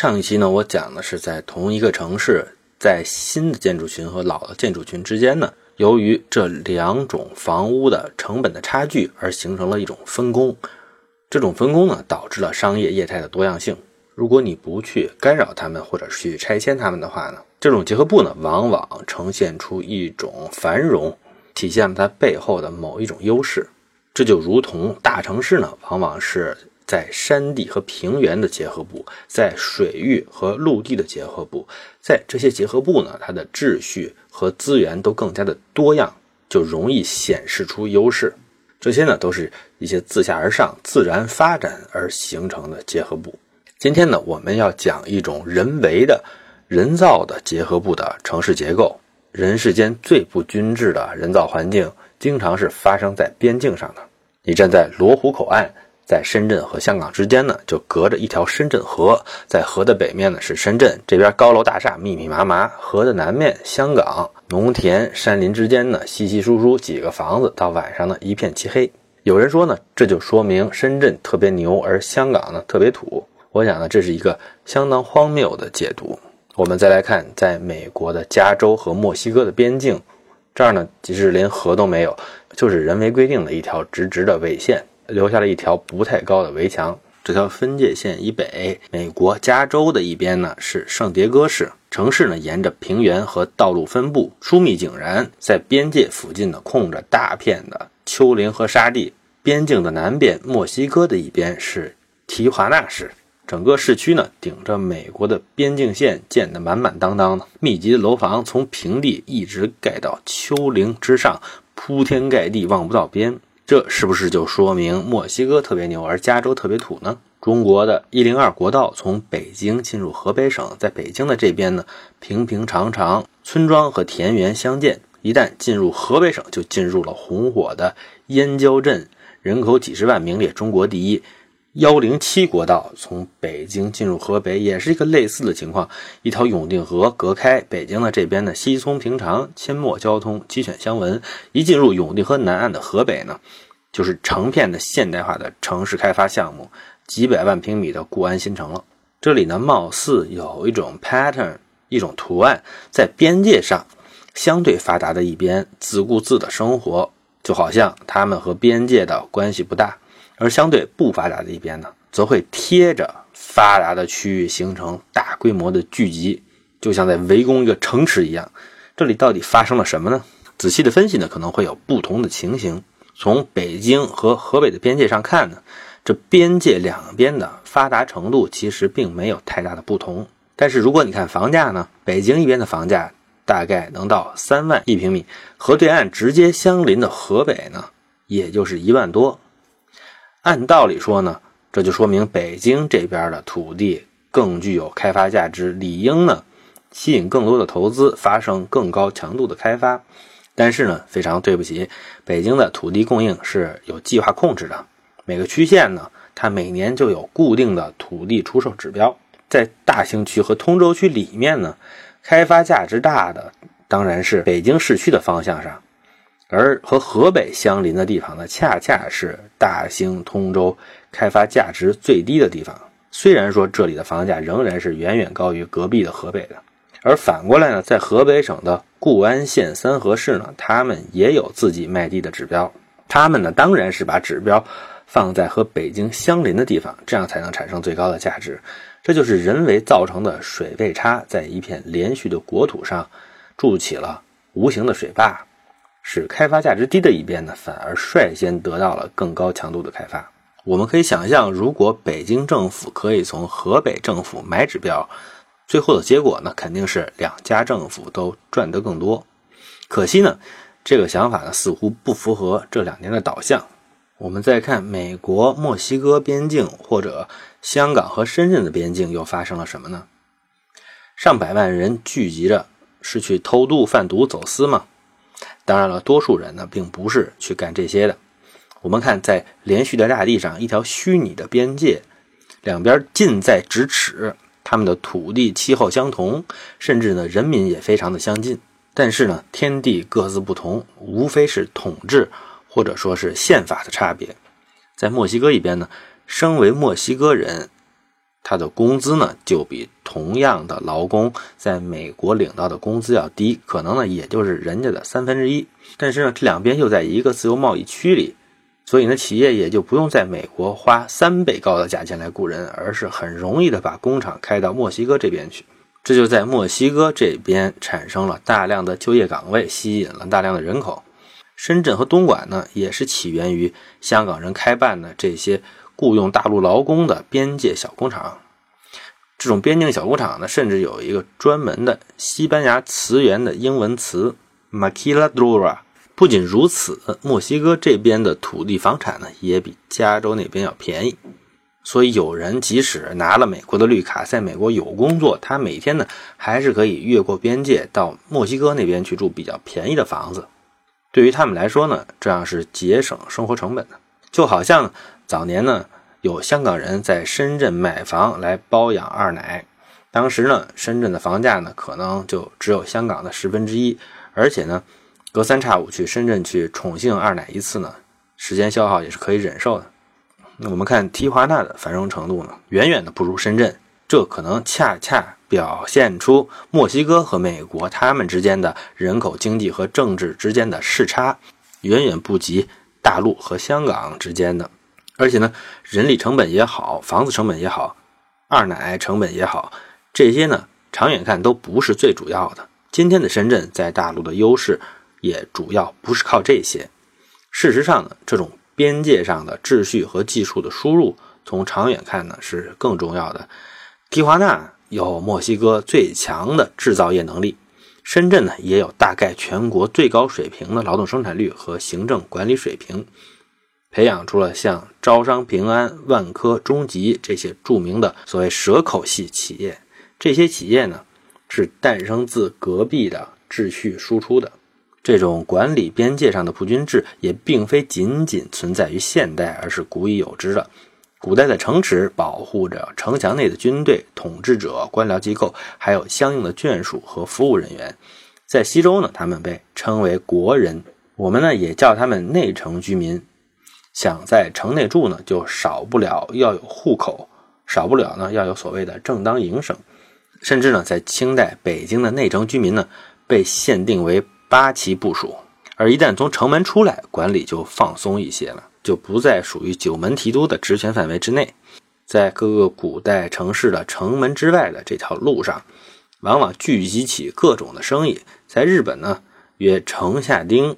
上一期呢，我讲的是在同一个城市，在新的建筑群和老的建筑群之间呢，由于这两种房屋的成本的差距而形成了一种分工。这种分工呢，导致了商业业态的多样性。如果你不去干扰他们或者去拆迁他们的话呢，这种结合部呢，往往呈现出一种繁荣，体现了它背后的某一种优势。这就如同大城市呢，往往是。在山地和平原的结合部，在水域和陆地的结合部，在这些结合部呢，它的秩序和资源都更加的多样，就容易显示出优势。这些呢，都是一些自下而上、自然发展而形成的结合部。今天呢，我们要讲一种人为的、人造的结合部的城市结构。人世间最不均质的人造环境，经常是发生在边境上的。你站在罗湖口岸。在深圳和香港之间呢，就隔着一条深圳河。在河的北面呢是深圳，这边高楼大厦密密麻麻；河的南面，香港农田山林之间呢，稀稀疏疏几个房子，到晚上呢一片漆黑。有人说呢，这就说明深圳特别牛，而香港呢特别土。我想呢，这是一个相当荒谬的解读。我们再来看，在美国的加州和墨西哥的边境，这儿呢，其实连河都没有，就是人为规定的一条直直的纬线。留下了一条不太高的围墙。这条分界线以北，美国加州的一边呢是圣迭戈市城市呢，沿着平原和道路分布疏密井然，在边界附近呢空着大片的丘陵和沙地。边境的南边，墨西哥的一边是提华纳市，整个市区呢顶着美国的边境线建得满满当当的，密集的楼房从平地一直盖到丘陵之上，铺天盖地，望不到边。这是不是就说明墨西哥特别牛，而加州特别土呢？中国的一零二国道从北京进入河北省，在北京的这边呢，平平常常，村庄和田园相间；一旦进入河北省，就进入了红火的燕郊镇，人口几十万，名列中国第一。幺零七国道从北京进入河北，也是一个类似的情况。一条永定河隔开北京的这边呢，稀松平常，阡陌交通，鸡犬相闻。一进入永定河南岸的河北呢，就是成片的现代化的城市开发项目，几百万平米的固安新城了。这里呢，貌似有一种 pattern，一种图案，在边界上相对发达的一边自顾自的生活，就好像他们和边界的关系不大。而相对不发达的一边呢，则会贴着发达的区域形成大规模的聚集，就像在围攻一个城池一样。这里到底发生了什么呢？仔细的分析呢，可能会有不同的情形。从北京和河北的边界上看呢，这边界两边的发达程度其实并没有太大的不同。但是如果你看房价呢，北京一边的房价大概能到三万一平米，和对岸直接相邻的河北呢，也就是一万多。按道理说呢，这就说明北京这边的土地更具有开发价值，理应呢吸引更多的投资，发生更高强度的开发。但是呢，非常对不起，北京的土地供应是有计划控制的。每个区县呢，它每年就有固定的土地出售指标。在大兴区和通州区里面呢，开发价值大的当然是北京市区的方向上。而和河北相邻的地方呢，恰恰是大兴、通州开发价值最低的地方。虽然说这里的房价仍然是远远高于隔壁的河北的，而反过来呢，在河北省的固安县三河市呢，他们也有自己卖地的指标。他们呢，当然是把指标放在和北京相邻的地方，这样才能产生最高的价值。这就是人为造成的水位差，在一片连续的国土上筑起了无形的水坝。使开发价值低的一边呢，反而率先得到了更高强度的开发。我们可以想象，如果北京政府可以从河北政府买指标，最后的结果呢，肯定是两家政府都赚得更多。可惜呢，这个想法呢，似乎不符合这两年的导向。我们再看美国墨西哥边境或者香港和深圳的边境又发生了什么呢？上百万人聚集着，是去偷渡、贩毒、走私吗？当然了，多数人呢并不是去干这些的。我们看，在连续的大地上，一条虚拟的边界，两边近在咫尺，他们的土地、气候相同，甚至呢人民也非常的相近。但是呢，天地各自不同，无非是统治或者说是宪法的差别。在墨西哥一边呢，身为墨西哥人，他的工资呢就比同样的劳工在美国领到的工资要低，可能呢也就是人家的三分之一。但是呢，这两边又在一个自由贸易区里，所以呢，企业也就不用在美国花三倍高的价钱来雇人，而是很容易的把工厂开到墨西哥这边去。这就在墨西哥这边产生了大量的就业岗位，吸引了大量的人口。深圳和东莞呢，也是起源于香港人开办的这些雇佣大陆劳工的边界小工厂。这种边境小工厂呢，甚至有一个专门的西班牙词源的英文词 “maquiladora”。不仅如此，墨西哥这边的土地房产呢，也比加州那边要便宜。所以有人即使拿了美国的绿卡，在美国有工作，他每天呢还是可以越过边界到墨西哥那边去住比较便宜的房子。对于他们来说呢，这样是节省生活成本的。就好像早年呢有香港人在深圳买房来包养二奶，当时呢深圳的房价呢可能就只有香港的十分之一，而且呢隔三差五去深圳去宠幸二奶一次呢，时间消耗也是可以忍受的。那我们看提华纳的繁荣程度呢，远远的不如深圳，这可能恰恰表现出墨西哥和美国他们之间的人口、经济和政治之间的视差，远远不及大陆和香港之间的。而且呢，人力成本也好，房子成本也好，二奶成本也好，这些呢，长远看都不是最主要的。今天的深圳在大陆的优势也主要不是靠这些。事实上呢，这种。边界上的秩序和技术的输入，从长远看呢是更重要的。蒂华纳有墨西哥最强的制造业能力，深圳呢也有大概全国最高水平的劳动生产率和行政管理水平，培养出了像招商平安、万科、中集这些著名的所谓蛇口系企业。这些企业呢是诞生自隔壁的秩序输出的。这种管理边界上的葡军制也并非仅仅存在于现代，而是古已有之的。古代的城池保护着城墙内的军队、统治者、官僚机构，还有相应的眷属和服务人员。在西周呢，他们被称为国人，我们呢也叫他们内城居民。想在城内住呢，就少不了要有户口，少不了呢要有所谓的正当营生。甚至呢，在清代，北京的内城居民呢被限定为。八旗部署，而一旦从城门出来，管理就放松一些了，就不再属于九门提督的职权范围之内。在各个古代城市的城门之外的这条路上，往往聚集起各种的生意。在日本呢，曰城下町；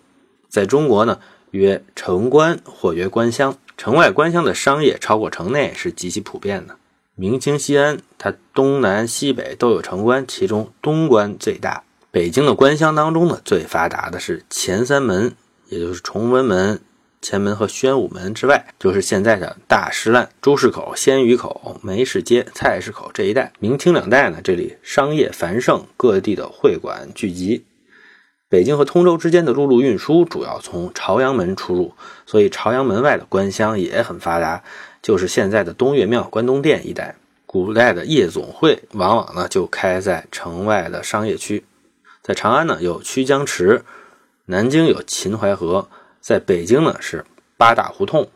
在中国呢，曰城关或曰关乡。城外关乡的商业超过城内是极其普遍的。明清西安，它东南西北都有城关，其中东关最大。北京的官乡当中呢，最发达的是前三门，也就是崇文门、前门和宣武门之外，就是现在的大石烂、朱市口、鲜鱼口、梅市街、菜市口这一带。明清两代呢，这里商业繁盛，各地的会馆聚集。北京和通州之间的陆路运输主要从朝阳门出入，所以朝阳门外的官乡也很发达，就是现在的东岳庙、关东店一带。古代的夜总会往往呢就开在城外的商业区。在长安呢有曲江池，南京有秦淮河，在北京呢是八大胡同。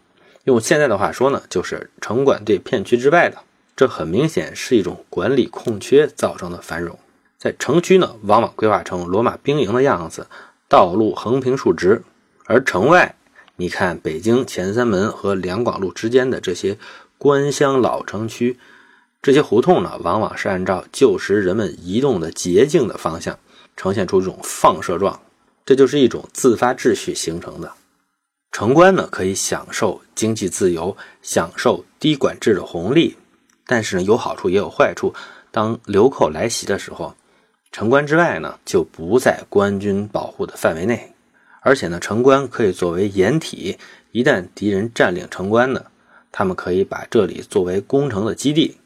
用现在的话说呢，就是城管对片区之外的。这很明显是一种管理空缺造成的繁荣。在城区呢，往往规划成罗马兵营的样子，道路横平竖直；而城外，你看北京前三门和两广路之间的这些官乡老城区，这些胡同呢，往往是按照旧时人们移动的捷径的方向。呈现出这种放射状，这就是一种自发秩序形成的。城关呢，可以享受经济自由，享受低管制的红利，但是呢，有好处也有坏处。当流寇来袭的时候，城关之外呢，就不在官军保护的范围内，而且呢，城关可以作为掩体，一旦敌人占领城关呢，他们可以把这里作为攻城的基地。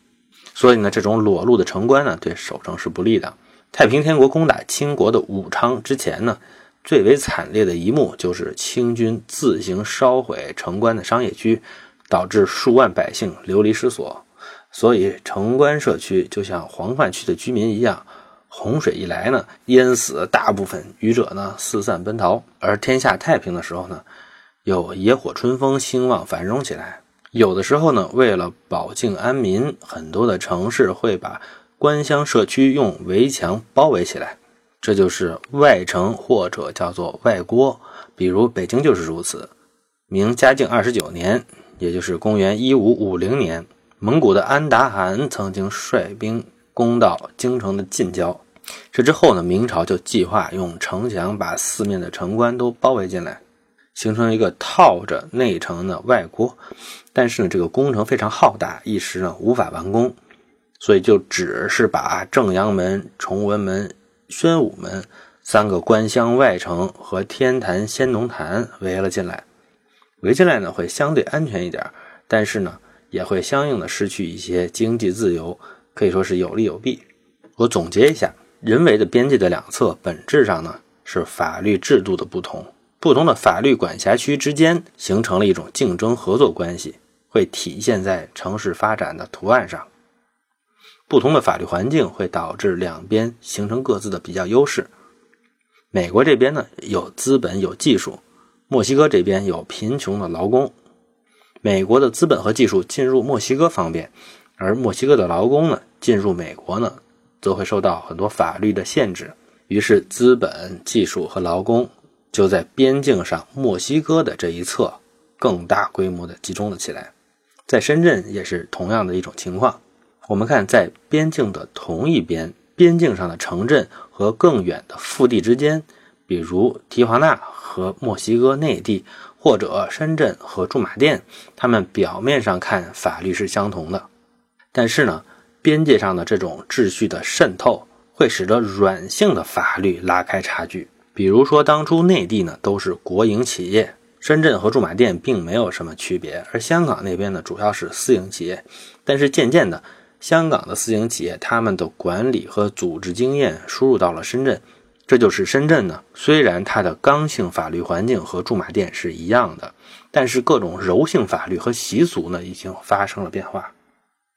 所以呢，这种裸露的城关呢，对守城是不利的。太平天国攻打清国的武昌之前呢，最为惨烈的一幕就是清军自行烧毁城关的商业区，导致数万百姓流离失所。所以城关社区就像黄泛区的居民一样，洪水一来呢，淹死大部分，余者呢四散奔逃。而天下太平的时候呢，有野火春风兴旺繁荣起来。有的时候呢，为了保境安民，很多的城市会把官乡社区用围墙包围起来，这就是外城或者叫做外郭。比如北京就是如此。明嘉靖二十九年，也就是公元一五五零年，蒙古的安达汗曾经率兵攻到京城的近郊。这之后呢，明朝就计划用城墙把四面的城关都包围进来，形成一个套着内城的外郭。但是呢，这个工程非常浩大，一时呢无法完工，所以就只是把正阳门、崇文门、宣武门。三个官乡外城和天坛、先农坛围了进来，围进来呢会相对安全一点，但是呢也会相应的失去一些经济自由，可以说是有利有弊。我总结一下，人为的边界的两侧本质上呢是法律制度的不同，不同的法律管辖区之间形成了一种竞争合作关系，会体现在城市发展的图案上。不同的法律环境会导致两边形成各自的比较优势。美国这边呢有资本有技术，墨西哥这边有贫穷的劳工。美国的资本和技术进入墨西哥方便，而墨西哥的劳工呢进入美国呢，则会受到很多法律的限制。于是资本、技术和劳工就在边境上墨西哥的这一侧更大规模的集中了起来。在深圳也是同样的一种情况。我们看在边境的同一边。边境上的城镇和更远的腹地之间，比如提华纳和墨西哥内地，或者深圳和驻马店，他们表面上看法律是相同的，但是呢，边界上的这种秩序的渗透，会使得软性的法律拉开差距。比如说，当初内地呢都是国营企业，深圳和驻马店并没有什么区别，而香港那边呢主要是私营企业，但是渐渐的。香港的私营企业，他们的管理和组织经验输入到了深圳，这就是深圳呢。虽然它的刚性法律环境和驻马店是一样的，但是各种柔性法律和习俗呢，已经发生了变化。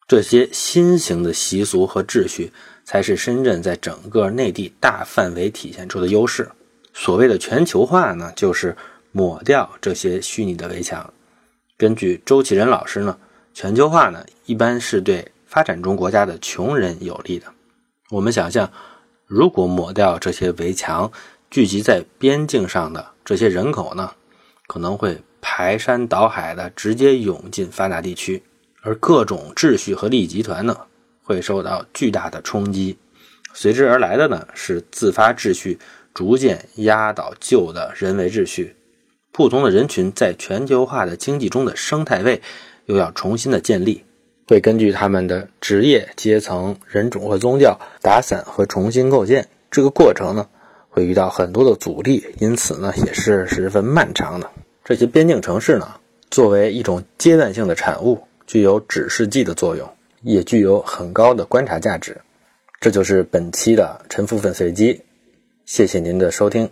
这些新型的习俗和秩序，才是深圳在整个内地大范围体现出的优势。所谓的全球化呢，就是抹掉这些虚拟的围墙。根据周启仁老师呢，全球化呢，一般是对。发展中国家的穷人有利的。我们想象，如果抹掉这些围墙，聚集在边境上的这些人口呢，可能会排山倒海的直接涌进发达地区，而各种秩序和利益集团呢，会受到巨大的冲击。随之而来的呢，是自发秩序逐渐压倒旧的人为秩序。不同的人群在全球化的经济中的生态位，又要重新的建立。会根据他们的职业、阶层、人种和宗教打散和重新构建。这个过程呢，会遇到很多的阻力，因此呢，也是十分漫长的。这些边境城市呢，作为一种阶段性的产物，具有指示剂的作用，也具有很高的观察价值。这就是本期的陈腐粉碎机，谢谢您的收听。